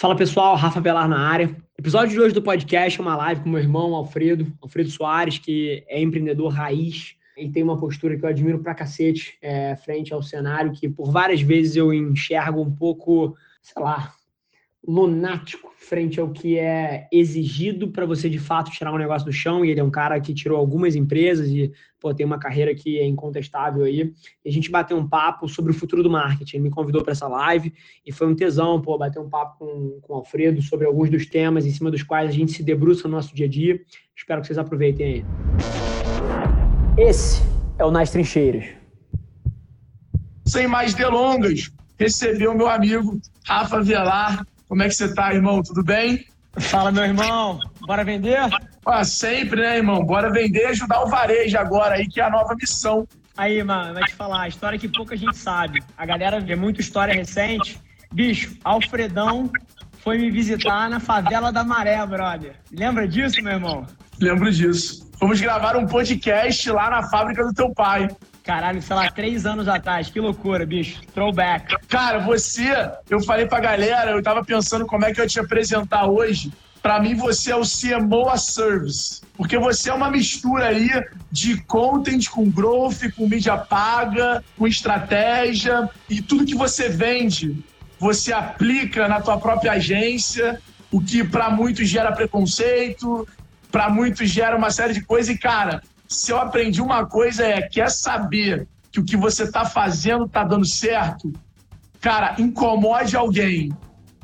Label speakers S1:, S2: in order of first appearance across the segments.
S1: Fala pessoal, Rafa Belar na área. Episódio de hoje do podcast é uma live com meu irmão Alfredo, Alfredo Soares, que é empreendedor raiz. Ele tem uma postura que eu admiro pra cacete é, frente ao cenário, que por várias vezes eu enxergo um pouco, sei lá, lunático frente ao que é exigido para você de fato tirar um negócio do chão. E ele é um cara que tirou algumas empresas e pô, tem uma carreira que é incontestável aí. E a gente bateu um papo sobre o futuro do marketing. Ele me convidou para essa live e foi um tesão, pô, bater um papo com, com o Alfredo sobre alguns dos temas em cima dos quais a gente se debruça no nosso dia a dia. Espero que vocês aproveitem aí. Esse é o Nas Trincheiras.
S2: Sem mais delongas, recebeu meu amigo Rafa Velar, como é que você tá, irmão? Tudo bem?
S1: Fala, meu irmão. Bora vender?
S2: Ah, sempre, né, irmão? Bora vender e ajudar o varejo agora aí, que é a nova missão.
S1: Aí, mano, vai te falar, história que pouca gente sabe. A galera vê muita história recente. Bicho, Alfredão foi me visitar na favela da Maré, brother. Lembra disso, meu irmão?
S2: Lembro disso. Vamos gravar um podcast lá na fábrica do teu pai.
S1: Caralho, sei lá, três anos atrás. Que loucura, bicho. Throwback.
S2: Cara, você, eu falei pra galera, eu tava pensando como é que eu ia te apresentar hoje. Para mim, você é o CMO a Service. Porque você é uma mistura aí de content com growth, com mídia paga, com estratégia. E tudo que você vende, você aplica na tua própria agência. O que para muitos gera preconceito, para muitos gera uma série de coisas. E, cara, se eu aprendi uma coisa é quer saber que o que você está fazendo está dando certo, cara, incomode alguém.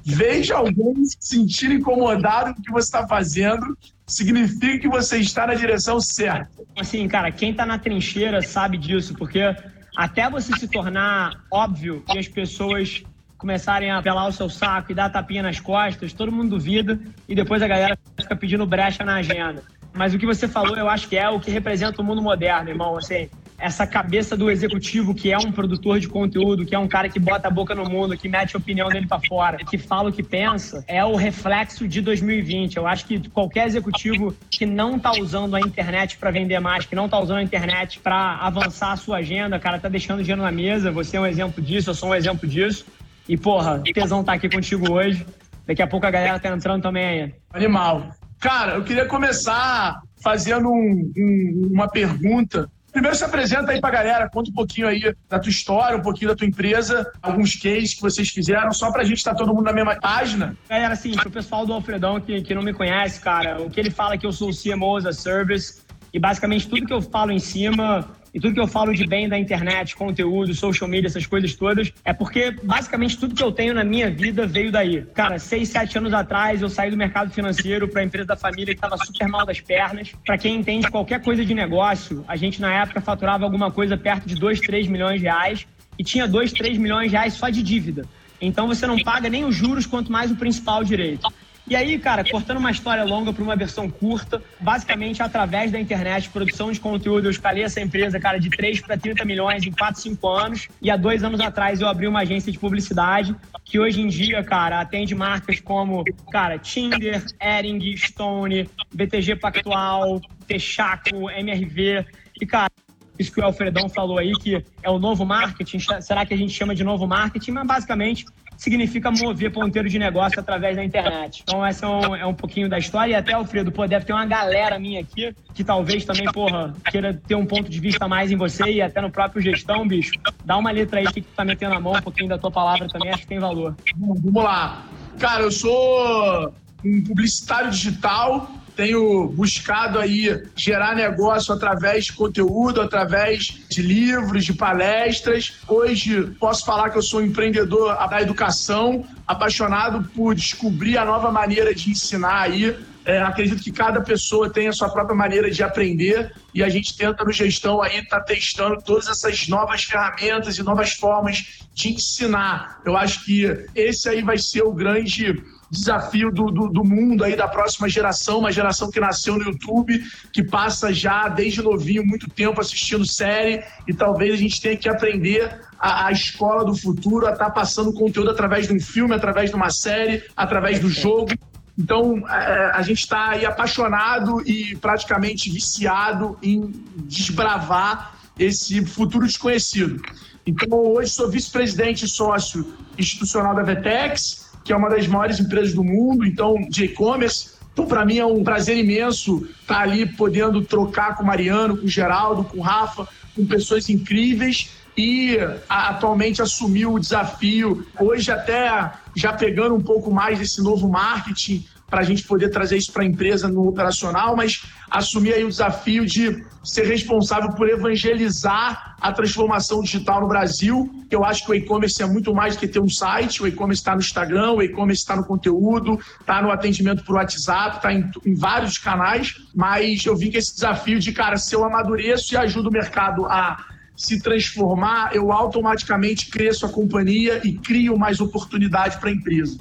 S2: Veja alguém se sentir incomodado com o que você está fazendo, significa que você está na direção certa.
S1: Assim, cara, quem está na trincheira sabe disso, porque até você se tornar óbvio e as pessoas começarem a pelar o seu saco e dar tapinha nas costas, todo mundo duvida e depois a galera fica pedindo brecha na agenda. Mas o que você falou, eu acho que é o que representa o mundo moderno, irmão. Assim, essa cabeça do executivo que é um produtor de conteúdo, que é um cara que bota a boca no mundo, que mete a opinião dele para fora, que fala o que pensa, é o reflexo de 2020. Eu acho que qualquer executivo que não tá usando a internet para vender mais, que não tá usando a internet para avançar a sua agenda, cara, tá deixando dinheiro na mesa. Você é um exemplo disso, eu sou um exemplo disso. E, porra, tesão tá aqui contigo hoje. Daqui a pouco a galera tá entrando também aí.
S2: Animal. Cara, eu queria começar fazendo um, um, uma pergunta. Primeiro se apresenta aí pra galera, conta um pouquinho aí da tua história, um pouquinho da tua empresa, alguns cases que vocês fizeram, só pra gente estar tá todo mundo na mesma página.
S1: Galera, assim, pro pessoal do Alfredão que, que não me conhece, cara, o que ele fala é que eu sou o CMO as a Service, e basicamente tudo que eu falo em cima e tudo que eu falo de bem da internet, conteúdo, social media, essas coisas todas, é porque basicamente tudo que eu tenho na minha vida veio daí. Cara, seis, sete anos atrás eu saí do mercado financeiro para a empresa da família que estava super mal das pernas. Para quem entende qualquer coisa de negócio, a gente na época faturava alguma coisa perto de 2, 3 milhões de reais e tinha 2, 3 milhões de reais só de dívida. Então você não paga nem os juros, quanto mais o principal direito. E aí, cara, cortando uma história longa para uma versão curta, basicamente através da internet, produção de conteúdo, eu escalei essa empresa, cara, de 3 para 30 milhões em 4, 5 anos. E há dois anos atrás eu abri uma agência de publicidade que hoje em dia, cara, atende marcas como, cara, Tinder, Ering, Stone, BTG Pactual, Texaco, MRV. E, cara, isso que o Alfredão falou aí, que é o novo marketing, será que a gente chama de novo marketing? Mas basicamente significa mover ponteiro de negócio através da internet. Então, essa é um, é um pouquinho da história. E até, Alfredo, pô, deve ter uma galera minha aqui que talvez também, porra, queira ter um ponto de vista mais em você e até no próprio gestão, bicho. Dá uma letra aí que tu tá metendo a mão, um pouquinho da tua palavra também, acho que tem valor.
S2: Vamos lá. Cara, eu sou um publicitário digital, tenho buscado aí gerar negócio através de conteúdo, através de livros, de palestras. Hoje posso falar que eu sou um empreendedor da educação, apaixonado por descobrir a nova maneira de ensinar aí. É, acredito que cada pessoa tem a sua própria maneira de aprender e a gente tenta no gestão aí estar tá testando todas essas novas ferramentas e novas formas de ensinar. Eu acho que esse aí vai ser o grande desafio do, do, do, mundo aí da próxima geração, uma geração que nasceu no YouTube, que passa já desde novinho muito tempo assistindo série e talvez a gente tenha que aprender a, a escola do futuro a estar tá passando conteúdo através de um filme, através de uma série, através do jogo. Então, é, a gente está aí apaixonado e praticamente viciado em desbravar esse futuro desconhecido. Então, hoje sou vice-presidente e sócio institucional da Vetex, que é uma das maiores empresas do mundo, então, de e-commerce. Então, para mim, é um prazer imenso estar ali podendo trocar com o Mariano, com o Geraldo, com o Rafa, com pessoas incríveis e atualmente assumiu o desafio, hoje até já pegando um pouco mais desse novo marketing, para a gente poder trazer isso para a empresa no operacional, mas assumir aí o desafio de ser responsável por evangelizar a transformação digital no Brasil. Eu acho que o e-commerce é muito mais do que ter um site, o e-commerce está no Instagram, o e-commerce está no conteúdo, está no atendimento por WhatsApp, está em, em, vários canais, mas eu vi que esse desafio de, cara, se eu amadureço e ajudo o mercado a se transformar, eu automaticamente cresço a companhia e crio mais oportunidade para a empresa.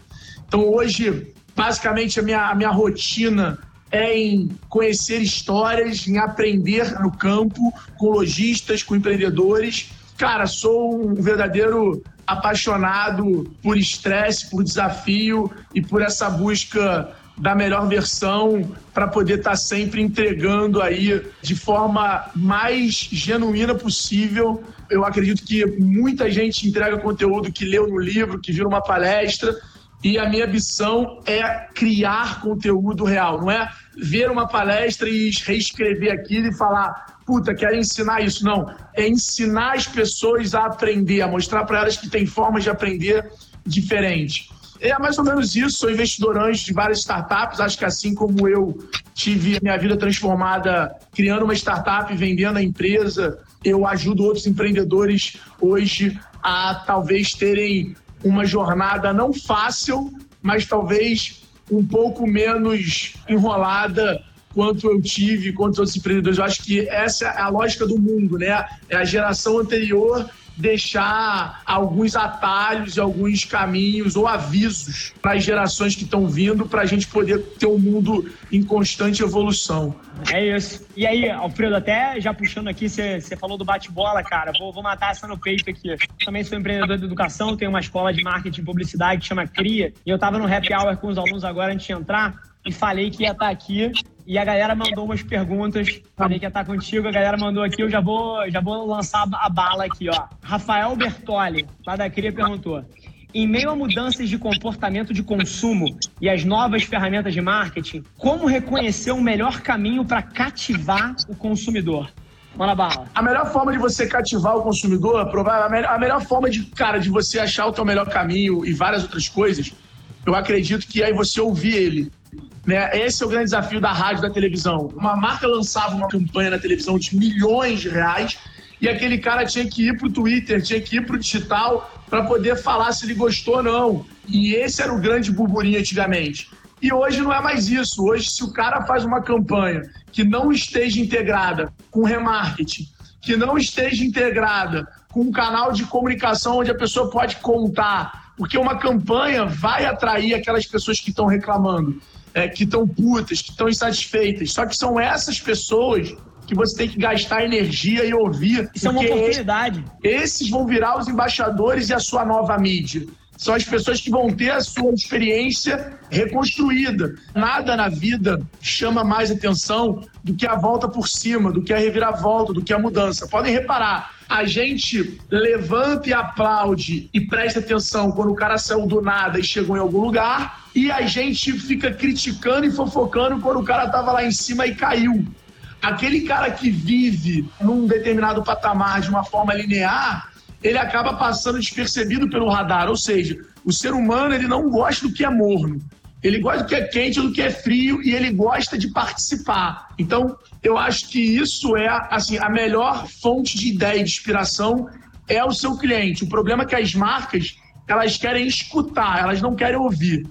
S2: Então, hoje, basicamente, a minha, a minha rotina é em conhecer histórias, em aprender no campo, com lojistas, com empreendedores. Cara, sou um verdadeiro apaixonado por estresse, por desafio e por essa busca da melhor versão para poder estar tá sempre entregando aí de forma mais genuína possível. Eu acredito que muita gente entrega conteúdo que leu no livro, que viu uma palestra, e a minha missão é criar conteúdo real, não é ver uma palestra e reescrever aquilo e falar, puta, quero ensinar isso. Não, é ensinar as pessoas a aprender, a mostrar para elas que tem formas de aprender diferentes. É mais ou menos isso. Sou investidor anjo de várias startups. Acho que assim como eu tive minha vida transformada criando uma startup, vendendo a empresa, eu ajudo outros empreendedores hoje a talvez terem uma jornada não fácil, mas talvez um pouco menos enrolada quanto eu tive, quanto outros empreendedores. Eu acho que essa é a lógica do mundo, né? É a geração anterior deixar alguns atalhos e alguns caminhos ou avisos para as gerações que estão vindo para a gente poder ter um mundo em constante evolução.
S1: É isso. E aí, Alfredo, até já puxando aqui, você falou do bate-bola, cara. Vou, vou matar essa no peito aqui. Também sou empreendedor de educação, tenho uma escola de marketing e publicidade que chama CRIA. E eu estava no happy hour com os alunos agora antes de entrar e falei que ia estar tá aqui e a galera mandou umas perguntas. Falei que ia estar contigo, a galera mandou aqui, eu já vou, já vou lançar a bala aqui, ó. Rafael Bertoli, lá da Cria, perguntou. Em meio a mudanças de comportamento de consumo e as novas ferramentas de marketing, como reconhecer o melhor caminho para cativar o consumidor? Manda bala.
S2: A melhor forma de você cativar o consumidor, a a melhor forma de, cara, de você achar o teu melhor caminho e várias outras coisas, eu acredito que é você ouvir ele. Né? Esse é o grande desafio da rádio da televisão. Uma marca lançava uma campanha na televisão de milhões de reais e aquele cara tinha que ir para o Twitter, tinha que ir para o digital para poder falar se ele gostou ou não. E esse era o grande burburinho antigamente. E hoje não é mais isso. Hoje, se o cara faz uma campanha que não esteja integrada com remarketing, que não esteja integrada com um canal de comunicação onde a pessoa pode contar, porque uma campanha vai atrair aquelas pessoas que estão reclamando é, que estão putas, que estão insatisfeitas. Só que são essas pessoas que você tem que gastar energia e ouvir.
S1: Isso é uma oportunidade.
S2: Esses vão virar os embaixadores e a sua nova mídia. São as pessoas que vão ter a sua experiência reconstruída. Nada na vida chama mais atenção do que a volta por cima, do que a reviravolta, do que a mudança. Podem reparar, a gente levanta e aplaude e presta atenção quando o cara saiu do nada e chegou em algum lugar, e a gente fica criticando e fofocando quando o cara tava lá em cima e caiu. Aquele cara que vive num determinado patamar de uma forma linear, ele acaba passando despercebido pelo radar, ou seja, o ser humano ele não gosta do que é morno. Ele gosta do que é quente, do que é frio e ele gosta de participar. Então, eu acho que isso é assim a melhor fonte de ideia e de inspiração é o seu cliente. O problema é que as marcas elas querem escutar, elas não querem ouvir.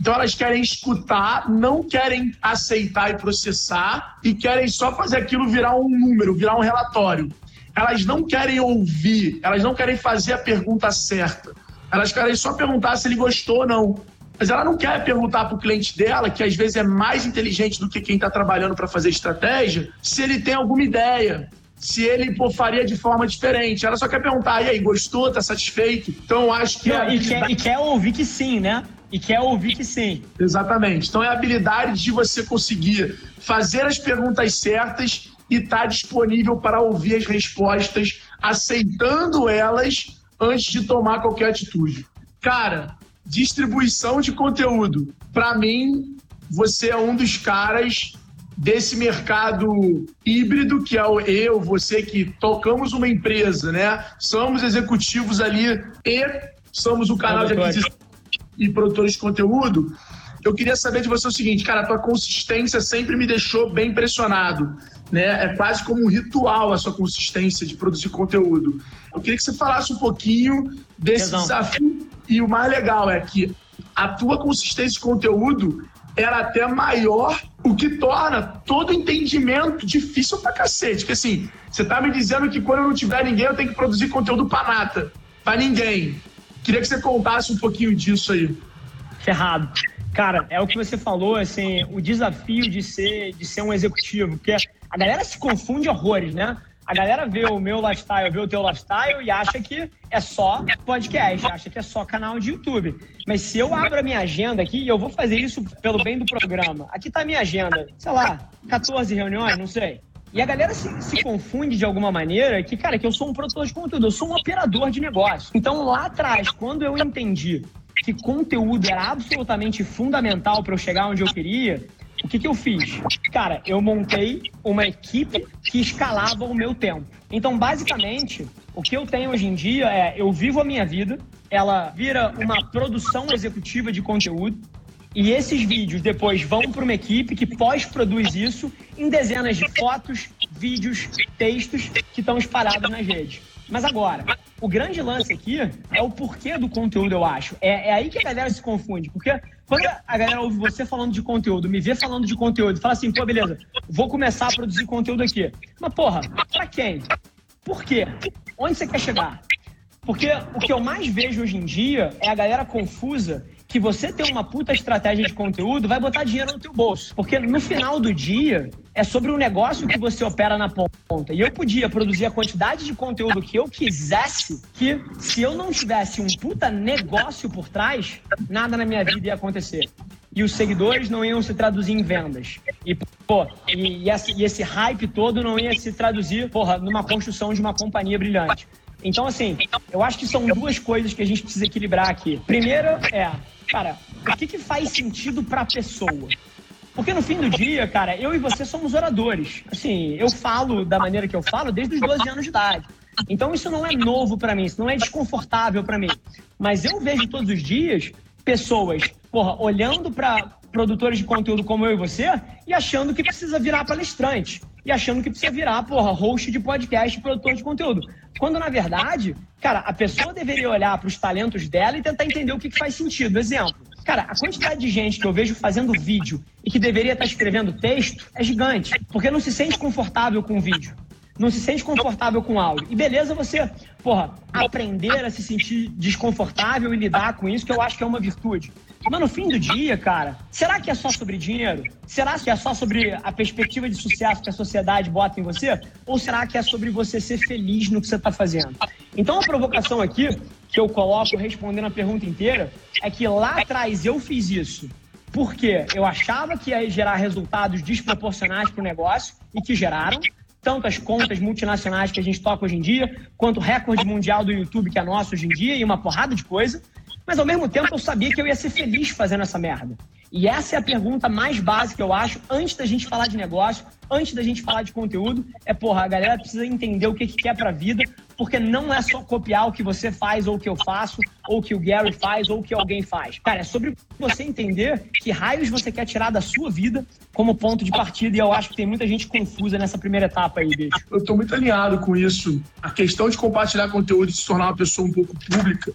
S2: Então elas querem escutar, não querem aceitar e processar e querem só fazer aquilo virar um número, virar um relatório. Elas não querem ouvir, elas não querem fazer a pergunta certa. Elas querem só perguntar se ele gostou ou não. Mas ela não quer perguntar para o cliente dela, que às vezes é mais inteligente do que quem está trabalhando para fazer estratégia, se ele tem alguma ideia, se ele pô, faria de forma diferente. Ela só quer perguntar, e aí, gostou, tá satisfeito? Então acho que.
S1: Não, é e, quer, e quer ouvir que sim, né? E quer ouvir que sim.
S2: Exatamente. Então é a habilidade de você conseguir fazer as perguntas certas e estar tá disponível para ouvir as respostas, aceitando elas antes de tomar qualquer atitude. Cara, distribuição de conteúdo. Para mim, você é um dos caras desse mercado híbrido, que é o eu, você que tocamos uma empresa, né? Somos executivos ali e somos o canal de aquisição e produtores de conteúdo. Eu queria saber de você o seguinte, cara, a tua consistência sempre me deixou bem impressionado, né? É quase como um ritual a sua consistência de produzir conteúdo. Eu queria que você falasse um pouquinho desse desafio e o mais legal é que a tua consistência de conteúdo era até maior, o que torna todo entendimento difícil pra cacete. Porque assim, você tá me dizendo que quando eu não tiver ninguém, eu tenho que produzir conteúdo pra nata, pra ninguém. Queria que você contasse um pouquinho disso aí.
S1: Ferrado. Cara, é o que você falou, assim, o desafio de ser, de ser um executivo, porque a galera se confunde horrores, né? A galera vê o meu lifestyle, vê o teu lifestyle e acha que é só podcast, acha que é só canal de YouTube. Mas se eu abro a minha agenda aqui, e eu vou fazer isso pelo bem do programa, aqui tá a minha agenda, sei lá, 14 reuniões, não sei. E a galera se, se, confunde de alguma maneira que, cara, que eu sou um produtor de conteúdo, eu sou um operador de negócio. Então, lá atrás, quando eu entendi que conteúdo era absolutamente fundamental para eu chegar onde eu queria, o que, que eu fiz? Cara, eu montei uma equipe que escalava o meu tempo. Então, basicamente, o que eu tenho hoje em dia é eu vivo a minha vida, ela vira uma produção executiva de conteúdo. E esses vídeos depois vão para uma equipe que pós-produz isso em dezenas de fotos, vídeos, textos que estão espalhados nas redes. Mas agora, o grande lance aqui é o porquê do conteúdo, eu acho. É, é aí que a galera se confunde. Porque quando a galera ouve você falando de conteúdo, me vê falando de conteúdo, fala assim, pô, beleza, vou começar a produzir conteúdo aqui. Mas, porra, pra quem? Por quê? Onde você quer chegar? Porque o que eu mais vejo hoje em dia é a galera confusa que você ter uma puta estratégia de conteúdo vai botar dinheiro no teu bolso. Porque no final do dia, é sobre o negócio que você opera na ponta. E eu podia produzir a quantidade de conteúdo que eu quisesse, que se eu não tivesse um puta negócio por trás, nada na minha vida ia acontecer. E os seguidores não iam se traduzir em vendas. E, pô, e, e, esse, e esse hype todo não ia se traduzir, porra, numa construção de uma companhia brilhante. Então, assim, eu acho que são duas coisas que a gente precisa equilibrar aqui. Primeiro é cara, o que, que faz sentido para a pessoa? Porque no fim do dia, cara, eu e você somos oradores. Assim, eu falo da maneira que eu falo desde os 12 anos de idade. Então isso não é novo para mim, isso não é desconfortável para mim. Mas eu vejo todos os dias pessoas, porra, olhando para produtores de conteúdo como eu e você e achando que precisa virar palestrante e achando que precisa virar, porra, host de podcast, produtor de conteúdo. Quando, na verdade, cara, a pessoa deveria olhar para os talentos dela e tentar entender o que, que faz sentido. Exemplo. Cara, a quantidade de gente que eu vejo fazendo vídeo e que deveria estar escrevendo texto é gigante, porque não se sente confortável com o vídeo não se sente confortável com áudio. E beleza você, porra, aprender a se sentir desconfortável e lidar com isso, que eu acho que é uma virtude. Mas no fim do dia, cara, será que é só sobre dinheiro? Será que é só sobre a perspectiva de sucesso que a sociedade bota em você? Ou será que é sobre você ser feliz no que você está fazendo? Então a provocação aqui, que eu coloco respondendo a pergunta inteira, é que lá atrás eu fiz isso porque eu achava que ia gerar resultados desproporcionais para o negócio e que geraram tanto as contas multinacionais que a gente toca hoje em dia, quanto o recorde mundial do YouTube que é nosso hoje em dia e uma porrada de coisa. Mas ao mesmo tempo eu sabia que eu ia ser feliz fazendo essa merda. E essa é a pergunta mais básica, eu acho, antes da gente falar de negócio, antes da gente falar de conteúdo, é, porra, a galera precisa entender o que, que quer pra vida, porque não é só copiar o que você faz, ou o que eu faço, ou o que o Gary faz, ou o que alguém faz. Cara, é sobre você entender que raios você quer tirar da sua vida como ponto de partida, e eu acho que tem muita gente confusa nessa primeira etapa aí, bicho.
S2: Eu tô muito alinhado com isso. A questão de compartilhar conteúdo e se tornar uma pessoa um pouco pública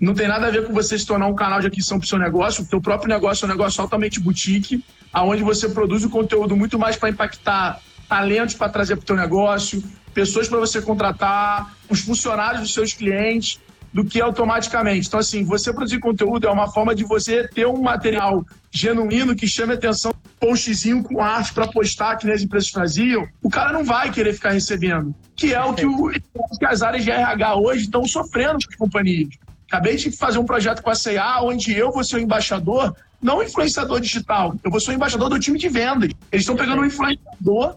S2: não tem nada a ver com você se tornar um canal de aquisição para o seu negócio. O seu próprio negócio é um negócio altamente boutique, aonde você produz o conteúdo muito mais para impactar talentos para trazer para o teu negócio, pessoas para você contratar, os funcionários dos seus clientes, do que automaticamente. Então, assim, você produzir conteúdo é uma forma de você ter um material genuíno que chame atenção, postzinho com arte para postar, que as empresas faziam, o cara não vai querer ficar recebendo. Que é o que, o, que as áreas de RH hoje estão sofrendo com as companhias. Acabei de fazer um projeto com a CA, onde eu vou ser o embaixador, não influenciador digital, eu vou ser o embaixador do time de vendas. Eles estão pegando um influenciador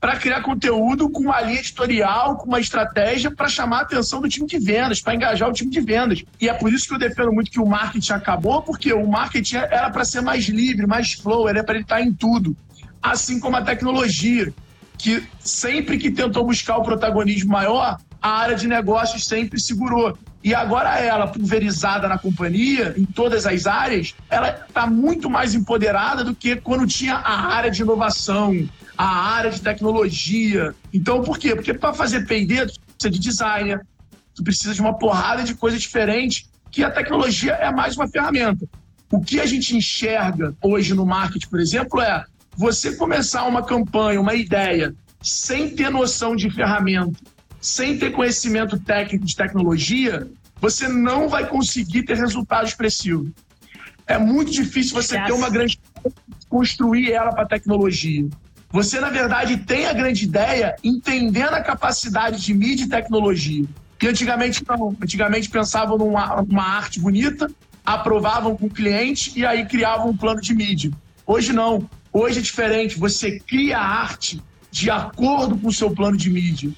S2: para criar conteúdo com uma linha editorial, com uma estratégia para chamar a atenção do time de vendas, para engajar o time de vendas. E é por isso que eu defendo muito que o marketing acabou, porque o marketing era para ser mais livre, mais flow, era para ele estar em tudo. Assim como a tecnologia, que sempre que tentou buscar o protagonismo maior, a área de negócios sempre segurou. E agora ela, pulverizada na companhia, em todas as áreas, ela está muito mais empoderada do que quando tinha a área de inovação, a área de tecnologia. Então, por quê? Porque para fazer P&D, tu precisa de designer, tu precisa de uma porrada de coisas diferentes, que a tecnologia é mais uma ferramenta. O que a gente enxerga hoje no marketing, por exemplo, é você começar uma campanha, uma ideia, sem ter noção de ferramenta, sem ter conhecimento técnico de tecnologia, você não vai conseguir ter resultado expressivo. É muito difícil você ter uma grande construir ela para tecnologia. Você, na verdade, tem a grande ideia entendendo a capacidade de mídia e tecnologia. E antigamente não. Antigamente pensavam numa, numa arte bonita, aprovavam com o cliente e aí criavam um plano de mídia. Hoje não. Hoje é diferente. Você cria a arte de acordo com o seu plano de mídia.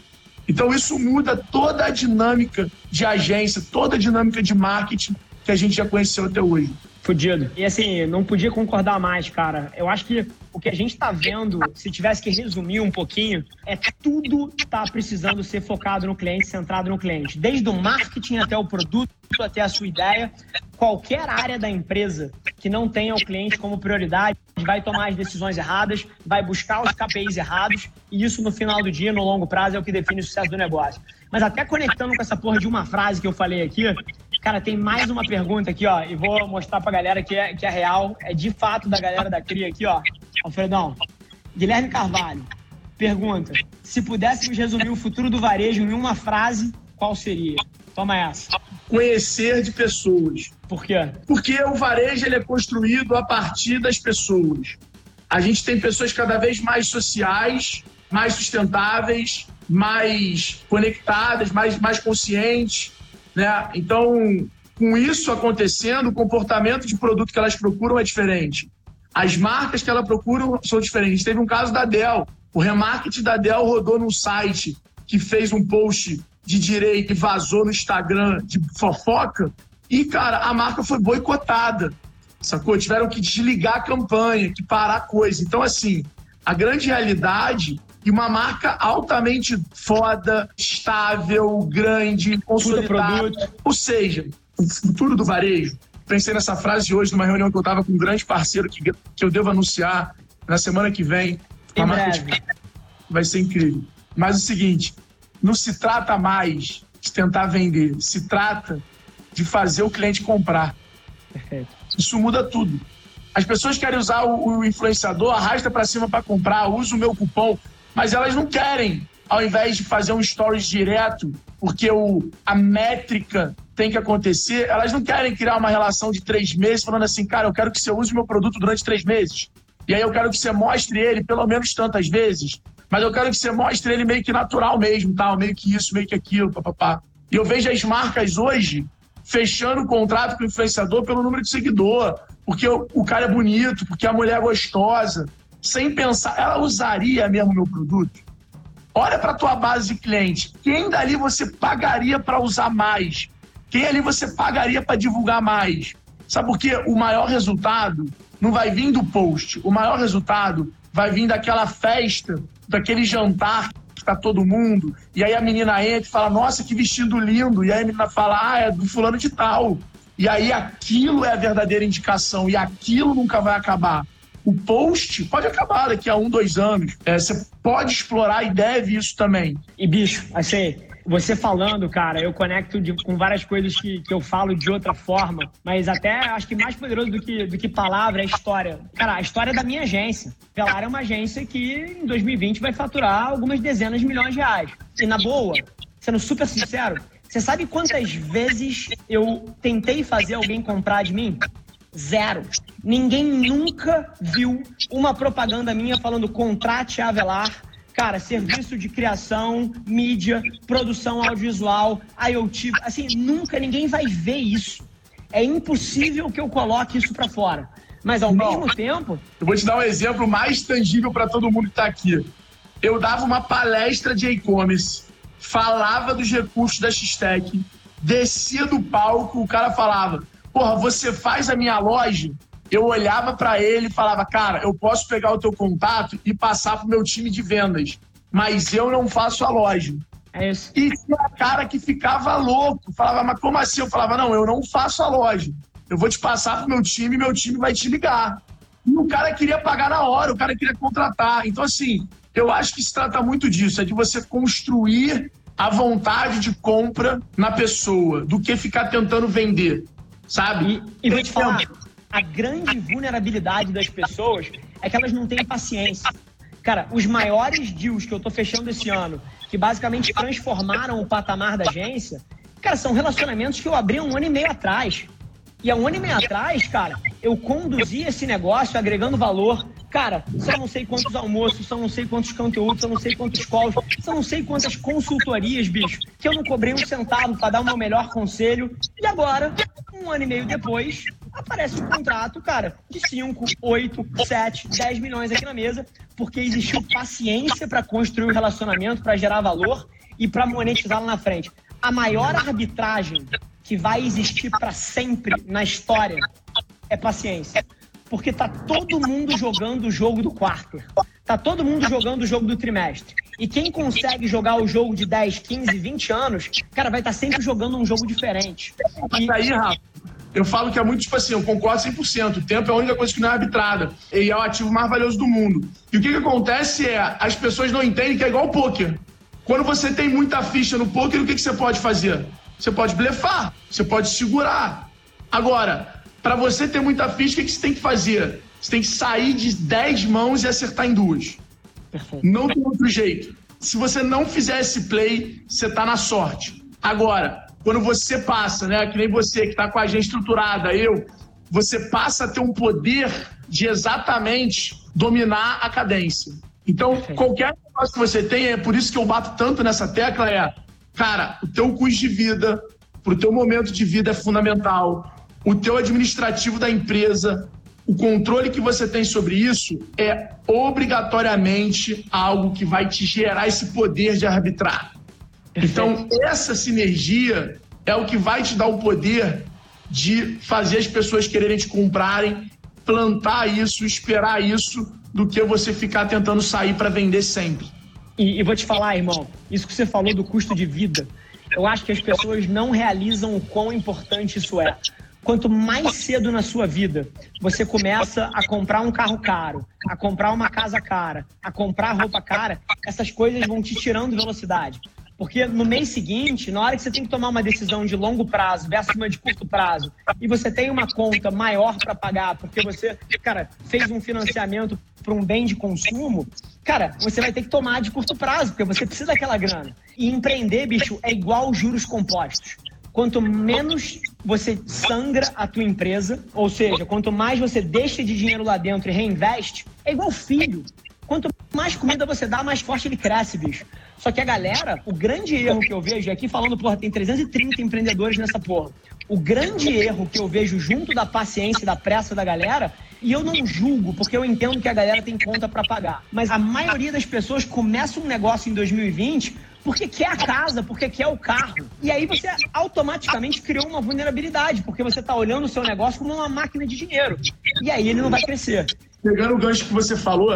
S2: Então isso muda toda a dinâmica de agência, toda a dinâmica de marketing que a gente já conheceu até hoje.
S1: Fudido. E assim, não podia concordar mais, cara. Eu acho que o que a gente está vendo, se tivesse que resumir um pouquinho, é tudo está precisando ser focado no cliente, centrado no cliente. Desde o marketing até o produto, até a sua ideia. Qualquer área da empresa que não tenha o cliente como prioridade vai tomar as decisões erradas, vai buscar os KPIs errados, e isso no final do dia, no longo prazo, é o que define o sucesso do negócio. Mas até conectando com essa porra de uma frase que eu falei aqui, Cara, tem mais uma pergunta aqui, ó, e vou mostrar pra galera que é, que é real, é de fato da galera da CRIA aqui, ó. Alfredão, Guilherme Carvalho pergunta: se pudéssemos resumir o futuro do varejo em uma frase, qual seria? Toma essa.
S2: Conhecer de pessoas.
S1: Por quê?
S2: Porque o varejo ele é construído a partir das pessoas. A gente tem pessoas cada vez mais sociais, mais sustentáveis, mais conectadas, mais, mais conscientes. Né? Então, com isso acontecendo, o comportamento de produto que elas procuram é diferente. As marcas que elas procuram são diferentes. Teve um caso da Dell. O remarketing da Dell rodou num site que fez um post de direita e vazou no Instagram de fofoca. E, cara, a marca foi boicotada. Sacou? Tiveram que desligar a campanha, que parar a coisa. Então, assim, a grande realidade e uma marca altamente foda, estável, grande, consolidada. Ou seja, o futuro do varejo. Pensei nessa frase hoje numa reunião que eu estava com um grande parceiro que, que eu devo anunciar na semana que vem.
S1: Uma marca de...
S2: Vai ser incrível. Mas o seguinte, não se trata mais de tentar vender, se trata de fazer o cliente comprar.
S1: Perfeito.
S2: Isso muda tudo. As pessoas querem usar o, o influenciador, arrasta para cima para comprar, usa o meu cupom mas elas não querem, ao invés de fazer um stories direto, porque o, a métrica tem que acontecer, elas não querem criar uma relação de três meses falando assim, cara, eu quero que você use o meu produto durante três meses. E aí eu quero que você mostre ele pelo menos tantas vezes, mas eu quero que você mostre ele meio que natural mesmo, tal, meio que isso, meio que aquilo, papapá. E eu vejo as marcas hoje fechando o contrato com o influenciador pelo número de seguidor, porque o, o cara é bonito, porque a mulher é gostosa, sem pensar, ela usaria mesmo meu produto? Olha para a tua base de cliente. Quem dali você pagaria para usar mais? Quem ali você pagaria para divulgar mais? Sabe por quê? O maior resultado não vai vir do post. O maior resultado vai vir daquela festa, daquele jantar que tá todo mundo. E aí a menina entra e fala: Nossa, que vestido lindo. E aí a menina fala: Ah, é do fulano de tal. E aí aquilo é a verdadeira indicação. E aquilo nunca vai acabar. O post pode acabar daqui a um, dois anos. É, você pode explorar e deve isso também.
S1: E, bicho, assim, você falando, cara, eu conecto de, com várias coisas que, que eu falo de outra forma, mas até acho que mais poderoso do que, do que palavra é história. Cara, a história é da minha agência. Velar é uma agência que em 2020 vai faturar algumas dezenas de milhões de reais. E na boa, sendo super sincero, você sabe quantas vezes eu tentei fazer alguém comprar de mim? Zero. Ninguém nunca viu uma propaganda minha falando contrate Avelar. Cara, serviço de criação, mídia, produção audiovisual, IoT. Assim, nunca ninguém vai ver isso. É impossível que eu coloque isso para fora. Mas ao Não. mesmo tempo.
S2: Eu vou te dar um exemplo mais tangível para todo mundo que está aqui. eu dava uma palestra de e-commerce, falava dos recursos da X-Tech, descia do palco, o cara falava: Porra, você faz a minha loja? Eu olhava para ele e falava: Cara, eu posso pegar o teu contato e passar pro meu time de vendas, mas eu não faço a loja. É isso. E tinha cara que ficava louco, falava: Mas como assim? Eu falava: Não, eu não faço a loja. Eu vou te passar pro meu time e meu time vai te ligar. E o cara queria pagar na hora, o cara queria contratar. Então, assim, eu acho que se trata muito disso, é de você construir a vontade de compra na pessoa, do que ficar tentando vender, sabe?
S1: E, e vou te falar, a grande vulnerabilidade das pessoas é que elas não têm paciência. Cara, os maiores deals que eu tô fechando esse ano, que basicamente transformaram o patamar da agência, cara, são relacionamentos que eu abri um ano e meio atrás. E há um ano e meio atrás, cara, eu conduzi esse negócio agregando valor. Cara, são não sei quantos almoços, são não sei quantos conteúdos, são não sei quantos calls, são não sei quantas consultorias, bicho, que eu não cobrei um centavo para dar o meu melhor conselho. E agora, um ano e meio depois, aparece um contrato, cara, de 5, 8, 7, 10 milhões aqui na mesa, porque existiu paciência para construir o um relacionamento, para gerar valor e para monetizá-lo na frente. A maior arbitragem que vai existir para sempre na história é paciência. Porque tá todo mundo jogando o jogo do quarto. Tá todo mundo jogando o jogo do trimestre. E quem consegue jogar o jogo de 10, 15, 20 anos, cara, vai estar tá sempre jogando um jogo diferente.
S2: E aí, Rafa, eu falo que é muito tipo assim, eu concordo 100%. O tempo é a única coisa que não é arbitrada. E é o ativo mais valioso do mundo. E o que, que acontece é, as pessoas não entendem que é igual o poker. Quando você tem muita ficha no poker, o que, que você pode fazer? Você pode blefar, você pode segurar. Agora, para você ter muita ficha, o que você tem que fazer? Você tem que sair de 10 mãos e acertar em duas. Perfeito. Não tem outro jeito. Se você não fizer esse play, você tá na sorte. Agora, quando você passa, né, que nem você que está com a gente estruturada, eu, você passa a ter um poder de exatamente dominar a cadência. Então, Perfeito. qualquer negócio que você tem, é por isso que eu bato tanto nessa tecla, é Cara, o teu custo de vida, pro teu momento de vida é fundamental. O teu administrativo da empresa, o controle que você tem sobre isso é obrigatoriamente algo que vai te gerar esse poder de arbitrar. Então, essa sinergia é o que vai te dar o poder de fazer as pessoas quererem te comprarem, plantar isso, esperar isso, do que você ficar tentando sair para vender sempre.
S1: E, e, vou te falar, irmão, isso que você falou do custo de vida, eu acho que as pessoas não realizam o quão importante isso é. Quanto mais cedo na sua vida você começa a comprar um carro caro, a comprar uma casa cara, a comprar roupa cara, essas coisas vão te tirando velocidade. Porque no mês seguinte, na hora que você tem que tomar uma decisão de longo prazo versus uma de curto prazo, e você tem uma conta maior para pagar, porque você, cara, fez um financiamento para um bem de consumo, cara, você vai ter que tomar de curto prazo, porque você precisa daquela grana. E empreender, bicho, é igual juros compostos. Quanto menos você sangra a tua empresa, ou seja, quanto mais você deixa de dinheiro lá dentro e reinveste, é igual filho. Quanto mais comida você dá, mais forte ele cresce, bicho. Só que a galera, o grande erro que eu vejo aqui, falando, porra, tem 330 empreendedores nessa porra. O grande erro que eu vejo junto da paciência e da pressa da galera, e eu não julgo, porque eu entendo que a galera tem conta para pagar. Mas a maioria das pessoas começa um negócio em 2020 porque quer a casa, porque quer o carro. E aí você automaticamente criou uma vulnerabilidade, porque você está olhando o seu negócio como uma máquina de dinheiro. E aí ele não vai crescer.
S2: Pegando o gancho que você falou,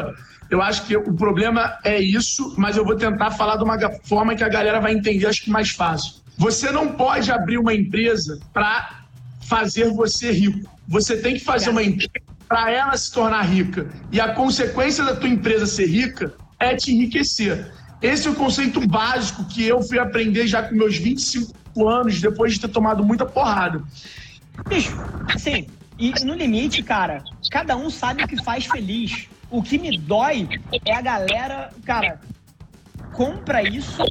S2: eu acho que o problema é isso, mas eu vou tentar falar de uma forma que a galera vai entender, acho que mais fácil. Você não pode abrir uma empresa para fazer você rico. Você tem que fazer uma empresa para ela se tornar rica. E a consequência da tua empresa ser rica é te enriquecer. Esse é o conceito básico que eu fui aprender já com meus 25 anos, depois de ter tomado muita porrada.
S1: Bicho, assim, e no limite, cara, cada um sabe o que faz feliz. O que me dói é a galera, cara, compra isso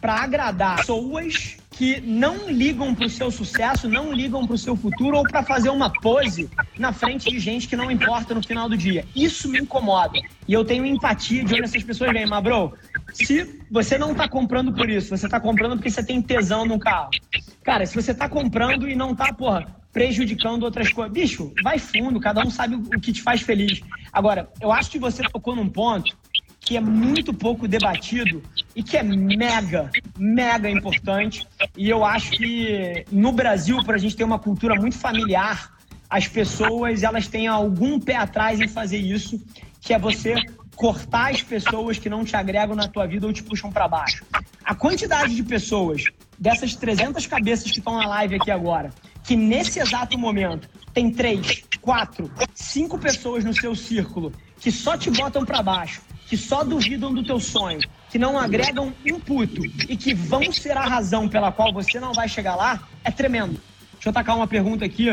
S1: para agradar pessoas que não ligam pro seu sucesso, não ligam pro seu futuro ou para fazer uma pose na frente de gente que não importa no final do dia. Isso me incomoda. E eu tenho empatia de onde essas pessoas vêm. Mas, bro, se você não tá comprando por isso, você tá comprando porque você tem tesão no carro. Cara, se você tá comprando e não tá, porra, prejudicando outras coisas. Bicho, vai fundo, cada um sabe o que te faz feliz. Agora, eu acho que você tocou num ponto que é muito pouco debatido e que é mega, mega importante. E eu acho que no Brasil, para a gente ter uma cultura muito familiar, as pessoas elas têm algum pé atrás em fazer isso, que é você cortar as pessoas que não te agregam na tua vida ou te puxam para baixo. A quantidade de pessoas dessas 300 cabeças que estão na live aqui agora, que nesse exato momento tem três, quatro, cinco pessoas no seu círculo que só te botam para baixo, que só duvidam do teu sonho, que não agregam um puto e que vão ser a razão pela qual você não vai chegar lá, é tremendo. Deixa eu tacar uma pergunta aqui,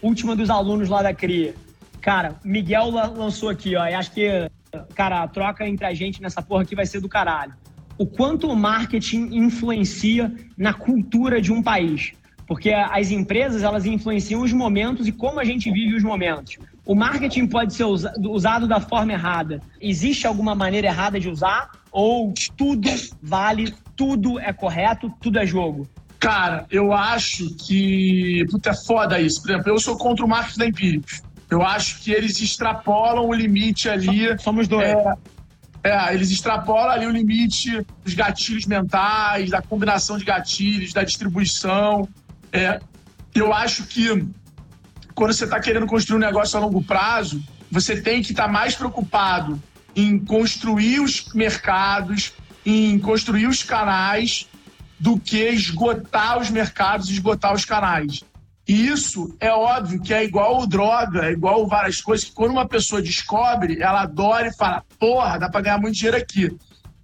S1: última dos alunos lá da CRIA. Cara, Miguel lançou aqui, ó, e acho que, cara, a troca entre a gente nessa porra aqui vai ser do caralho. O quanto o marketing influencia na cultura de um país. Porque as empresas, elas influenciam os momentos e como a gente vive os momentos. O marketing pode ser usado da forma errada. Existe alguma maneira errada de usar? Ou tudo vale, tudo é correto, tudo é jogo?
S2: Cara, eu acho que. Puta, é foda isso. Por exemplo, eu sou contra o marketing da Empíricos. Eu acho que eles extrapolam o limite ali.
S1: Somos dois.
S2: É, é, eles extrapolam ali o limite dos gatilhos mentais, da combinação de gatilhos, da distribuição. É, eu acho que quando você está querendo construir um negócio a longo prazo, você tem que estar tá mais preocupado em construir os mercados, em construir os canais, do que esgotar os mercados e esgotar os canais. E isso é óbvio que é igual droga, é igual várias coisas que quando uma pessoa descobre, ela adora e fala: porra, dá para ganhar muito dinheiro aqui.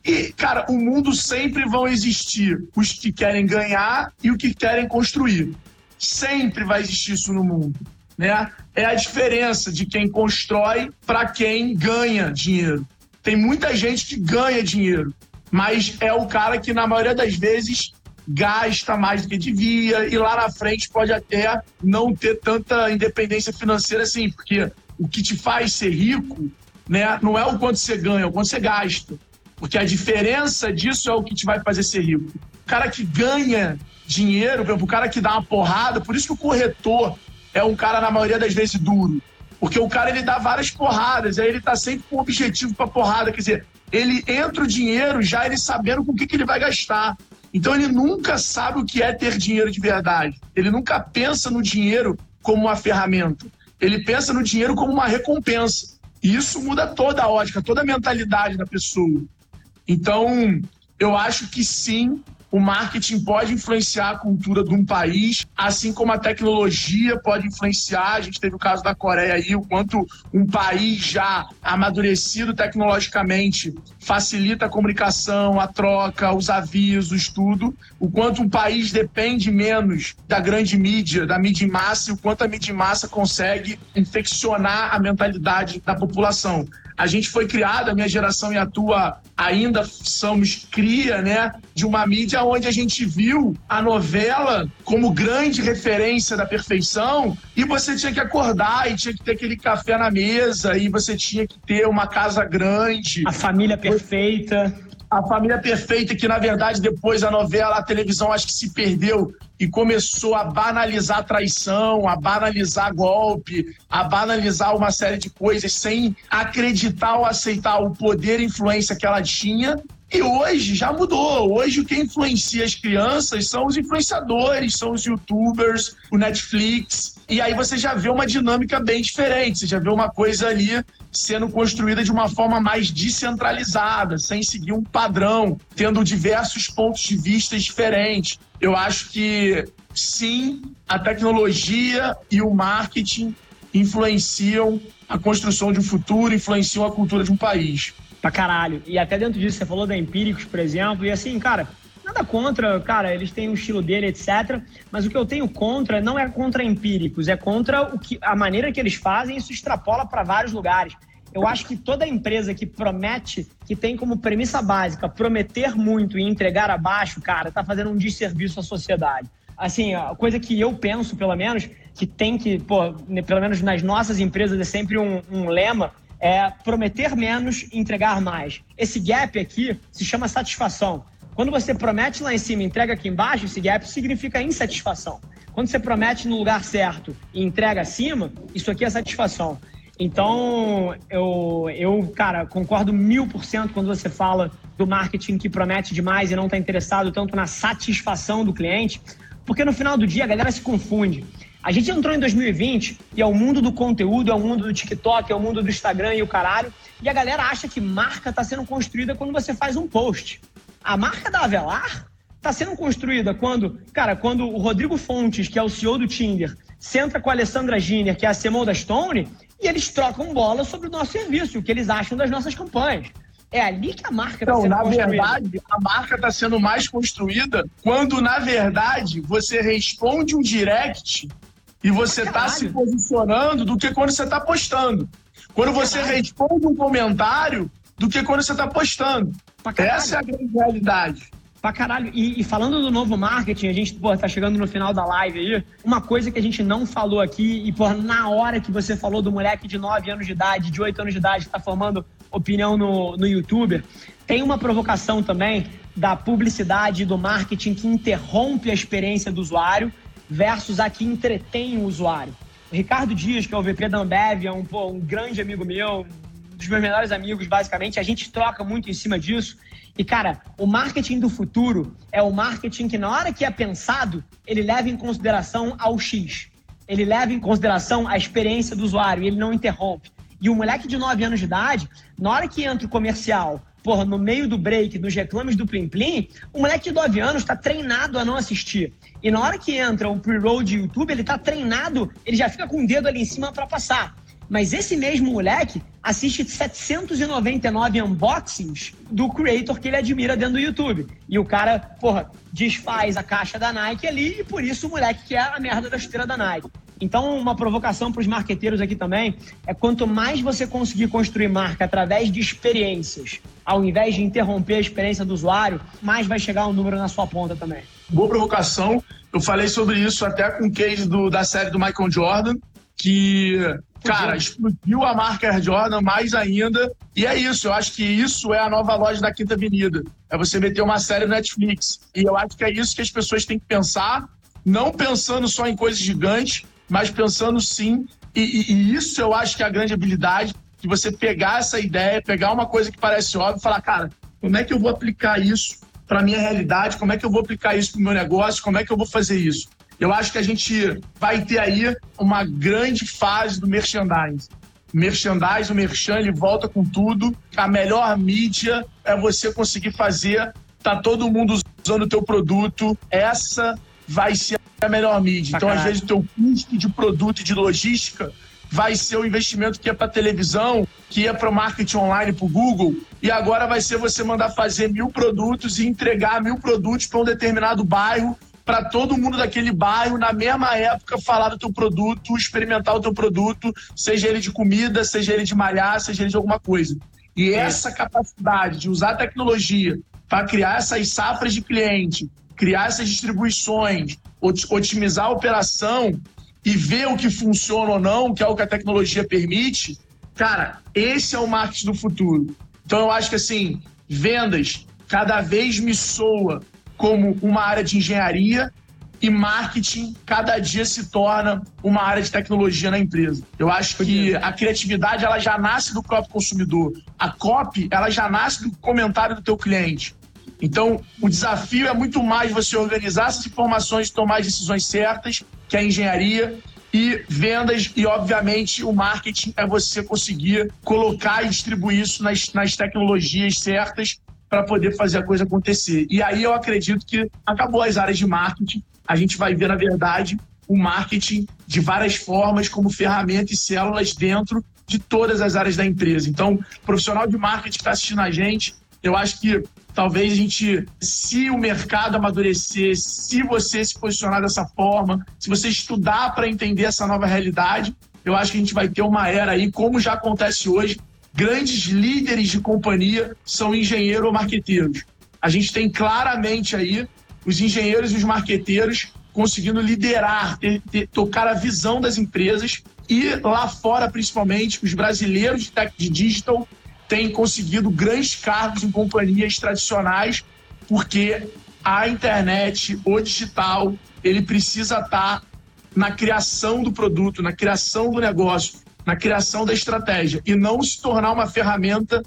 S2: E, cara, o mundo sempre vão existir os que querem ganhar e o que querem construir. Sempre vai existir isso no mundo. Né? É a diferença de quem constrói para quem ganha dinheiro. Tem muita gente que ganha dinheiro, mas é o cara que, na maioria das vezes, gasta mais do que devia e lá na frente pode até não ter tanta independência financeira assim, porque o que te faz ser rico né, não é o quanto você ganha, é o quanto você gasta. Porque a diferença disso é o que te vai fazer ser rico. O cara que ganha dinheiro, por exemplo, o cara que dá uma porrada, por isso que o corretor é um cara, na maioria das vezes, duro. Porque o cara ele dá várias porradas, aí ele tá sempre com um objetivo para porrada. Quer dizer, ele entra o dinheiro já ele sabendo com o que, que ele vai gastar. Então ele nunca sabe o que é ter dinheiro de verdade. Ele nunca pensa no dinheiro como uma ferramenta. Ele pensa no dinheiro como uma recompensa. E isso muda toda a ótica, toda a mentalidade da pessoa. Então, eu acho que sim, o marketing pode influenciar a cultura de um país, assim como a tecnologia pode influenciar. A gente teve o caso da Coreia aí, o quanto um país já amadurecido tecnologicamente facilita a comunicação, a troca, os avisos, tudo. O quanto um país depende menos da grande mídia, da mídia em massa, e o quanto a mídia em massa consegue infeccionar a mentalidade da população. A gente foi criado, a minha geração e a tua ainda somos cria, né, de uma mídia onde a gente viu a novela como grande referência da perfeição e você tinha que acordar e tinha que ter aquele café na mesa e você tinha que ter uma casa grande.
S1: A família perfeita
S2: a família perfeita, que na verdade depois a novela, a televisão acho que se perdeu e começou a banalizar traição, a banalizar golpe, a banalizar uma série de coisas sem acreditar ou aceitar o poder e influência que ela tinha. E hoje já mudou. Hoje o que influencia as crianças são os influenciadores, são os youtubers, o Netflix. E aí você já vê uma dinâmica bem diferente. Você já vê uma coisa ali sendo construída de uma forma mais descentralizada, sem seguir um padrão, tendo diversos pontos de vista diferentes. Eu acho que sim, a tecnologia e o marketing influenciam a construção de um futuro, influenciam a cultura de um país.
S1: Pra caralho. E até dentro disso, você falou da Empíricos, por exemplo, e assim, cara, nada contra, cara, eles têm o um estilo dele, etc. Mas o que eu tenho contra não é contra empíricos, é contra o que, a maneira que eles fazem, isso extrapola para vários lugares. Eu acho que toda empresa que promete, que tem como premissa básica prometer muito e entregar abaixo, cara, tá fazendo um desserviço à sociedade. Assim, a coisa que eu penso, pelo menos, que tem que, pô, pelo menos nas nossas empresas é sempre um, um lema, é prometer menos e entregar mais. Esse gap aqui se chama satisfação. Quando você promete lá em cima e entrega aqui embaixo, esse gap significa insatisfação. Quando você promete no lugar certo e entrega acima, isso aqui é satisfação. Então, eu, eu, cara, concordo mil por cento quando você fala do marketing que promete demais e não está interessado tanto na satisfação do cliente, porque no final do dia a galera se confunde. A gente entrou em 2020 e é o mundo do conteúdo, é o mundo do TikTok, é o mundo do Instagram e o caralho, e a galera acha que marca está sendo construída quando você faz um post. A marca da Avelar está sendo construída quando, cara, quando o Rodrigo Fontes, que é o CEO do Tinder, senta com a Alessandra Giner, que é a CMO da Stone, e eles trocam bola sobre o nosso serviço, o que eles acham das nossas campanhas. É ali que a marca está sendo
S2: na
S1: construída.
S2: verdade, a marca está sendo mais construída quando, na verdade, você responde um direct e você está se posicionando do que quando você está postando. Quando você responde um comentário do que quando você está postando. Essa é a grande realidade.
S1: Pra caralho. E, e, falando do novo marketing, a gente, pô, tá chegando no final da live aí. Uma coisa que a gente não falou aqui, e, pô, na hora que você falou do moleque de 9 anos de idade, de 8 anos de idade, que tá formando opinião no, no YouTube, tem uma provocação também da publicidade do marketing que interrompe a experiência do usuário versus a que entretém o usuário. O Ricardo Dias, que é o VP da Ambev, é um, pô, um grande amigo meu, um dos meus melhores amigos, basicamente. A gente troca muito em cima disso. E, cara, o marketing do futuro é o marketing que, na hora que é pensado, ele leva em consideração ao X. Ele leva em consideração a experiência do usuário, ele não interrompe. E o moleque de 9 anos de idade, na hora que entra o comercial, porra, no meio do break, dos reclames do Plim Plim, o moleque de 9 anos está treinado a não assistir. E na hora que entra o pre-roll de YouTube, ele está treinado, ele já fica com o dedo ali em cima para passar. Mas esse mesmo moleque assiste 799 unboxings do creator que ele admira dentro do YouTube. E o cara, porra, desfaz a caixa da Nike ali e por isso o moleque quer a merda da esteira da Nike. Então, uma provocação para os marqueteiros aqui também é quanto mais você conseguir construir marca através de experiências, ao invés de interromper a experiência do usuário, mais vai chegar um número na sua ponta também.
S2: Boa provocação. Eu falei sobre isso até com o case do, da série do Michael Jordan, que Cara, explodiu a marca Air Jordan mais ainda. E é isso, eu acho que isso é a nova loja da Quinta Avenida. É você meter uma série no Netflix. E eu acho que é isso que as pessoas têm que pensar, não pensando só em coisas gigantes, mas pensando sim. E, e, e isso eu acho que é a grande habilidade de você pegar essa ideia, pegar uma coisa que parece óbvia e falar, cara, como é que eu vou aplicar isso para minha realidade? Como é que eu vou aplicar isso para o meu negócio? Como é que eu vou fazer isso? Eu acho que a gente vai ter aí uma grande fase do merchandising. Merchandising, o merchan, ele volta com tudo. A melhor mídia é você conseguir fazer, tá todo mundo usando o teu produto. Essa vai ser a melhor mídia. Então, às vezes, o teu custo de produto e de logística vai ser o investimento que é para televisão, que é para o marketing online, para o Google, e agora vai ser você mandar fazer mil produtos e entregar mil produtos para um determinado bairro para todo mundo daquele bairro, na mesma época, falar do teu produto, experimentar o teu produto, seja ele de comida, seja ele de malhar, seja ele de alguma coisa. E essa capacidade de usar a tecnologia para criar essas safras de cliente, criar essas distribuições, otimizar a operação e ver o que funciona ou não, que é o que a tecnologia permite, cara, esse é o marketing do futuro. Então eu acho que assim, vendas cada vez me soa como uma área de engenharia e marketing cada dia se torna uma área de tecnologia na empresa. Eu acho que a criatividade ela já nasce do próprio consumidor. A copy ela já nasce do comentário do teu cliente. Então, o desafio é muito mais você organizar essas informações, tomar as decisões certas, que é a engenharia, e vendas e, obviamente, o marketing é você conseguir colocar e distribuir isso nas, nas tecnologias certas para poder fazer a coisa acontecer. E aí eu acredito que acabou as áreas de marketing, a gente vai ver, na verdade, o marketing de várias formas, como ferramenta e células dentro de todas as áreas da empresa. Então, profissional de marketing que está assistindo a gente, eu acho que talvez a gente, se o mercado amadurecer, se você se posicionar dessa forma, se você estudar para entender essa nova realidade, eu acho que a gente vai ter uma era aí, como já acontece hoje, grandes líderes de companhia são engenheiros ou marqueteiros. A gente tem claramente aí os engenheiros e os marqueteiros conseguindo liderar, ter, ter, tocar a visão das empresas e lá fora, principalmente, os brasileiros de tech de digital têm conseguido grandes cargos em companhias tradicionais porque a internet, o digital, ele precisa estar na criação do produto, na criação do negócio na criação da estratégia e não se tornar uma ferramenta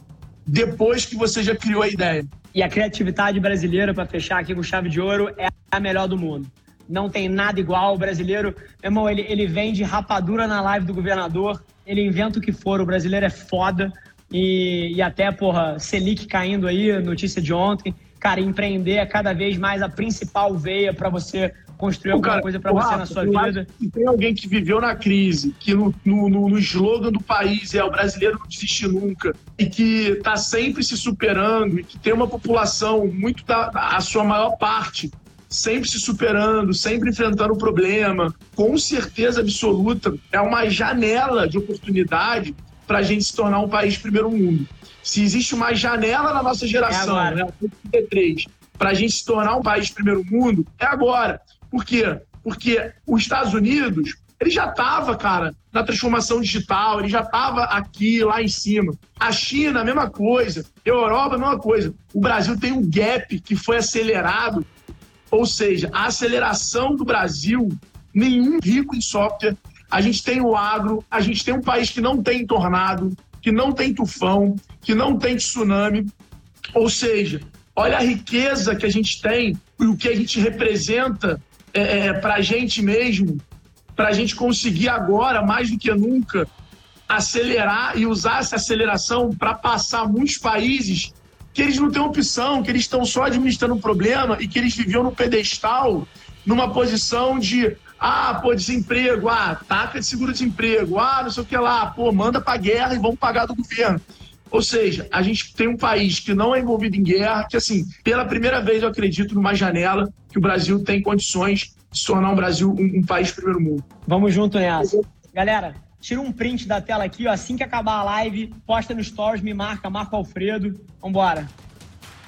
S2: depois que você já criou a ideia.
S1: E a criatividade brasileira, para fechar aqui com chave de ouro, é a melhor do mundo. Não tem nada igual. O brasileiro, meu irmão, ele, ele vende rapadura na live do governador, ele inventa o que for. O brasileiro é foda. E, e até, porra, Selic caindo aí, notícia de ontem. Cara, empreender é cada vez mais a principal veia para você construir alguma cara, coisa para você na sua vida.
S2: Se tem alguém que viveu na crise, que no, no, no, slogan do país é o brasileiro não desiste nunca, e que está sempre se superando, e que tem uma população muito da a sua maior parte sempre se superando, sempre enfrentando o problema, com certeza absoluta, é uma janela de oportunidade para a gente se tornar um país primeiro mundo. Se existe uma janela na nossa geração, é né, 33, para a gente se tornar um país primeiro mundo, é agora. Por quê? Porque os Estados Unidos, ele já estava, cara, na transformação digital, ele já estava aqui, lá em cima. A China, a mesma coisa. A Europa, a mesma coisa. O Brasil tem um gap que foi acelerado, ou seja, a aceleração do Brasil, nenhum rico em software. A gente tem o agro, a gente tem um país que não tem tornado, que não tem tufão, que não tem tsunami. Ou seja, olha a riqueza que a gente tem e o que a gente representa é, é para a gente mesmo, para a gente conseguir agora, mais do que nunca, acelerar e usar essa aceleração para passar muitos países que eles não têm opção, que eles estão só administrando o um problema e que eles viviam no pedestal, numa posição de ah, pô, desemprego, ah, taca de seguro-desemprego, ah, não sei o que lá, pô, manda pra guerra e vamos pagar do governo. Ou seja, a gente tem um país que não é envolvido em guerra, que, assim, pela primeira vez eu acredito numa janela que o Brasil tem condições de se tornar um Brasil um, um país primeiro mundo.
S1: Vamos junto nessa. Galera, tira um print da tela aqui, ó, assim que acabar a live, posta no Stories, me marca, marca Alfredo. Vambora.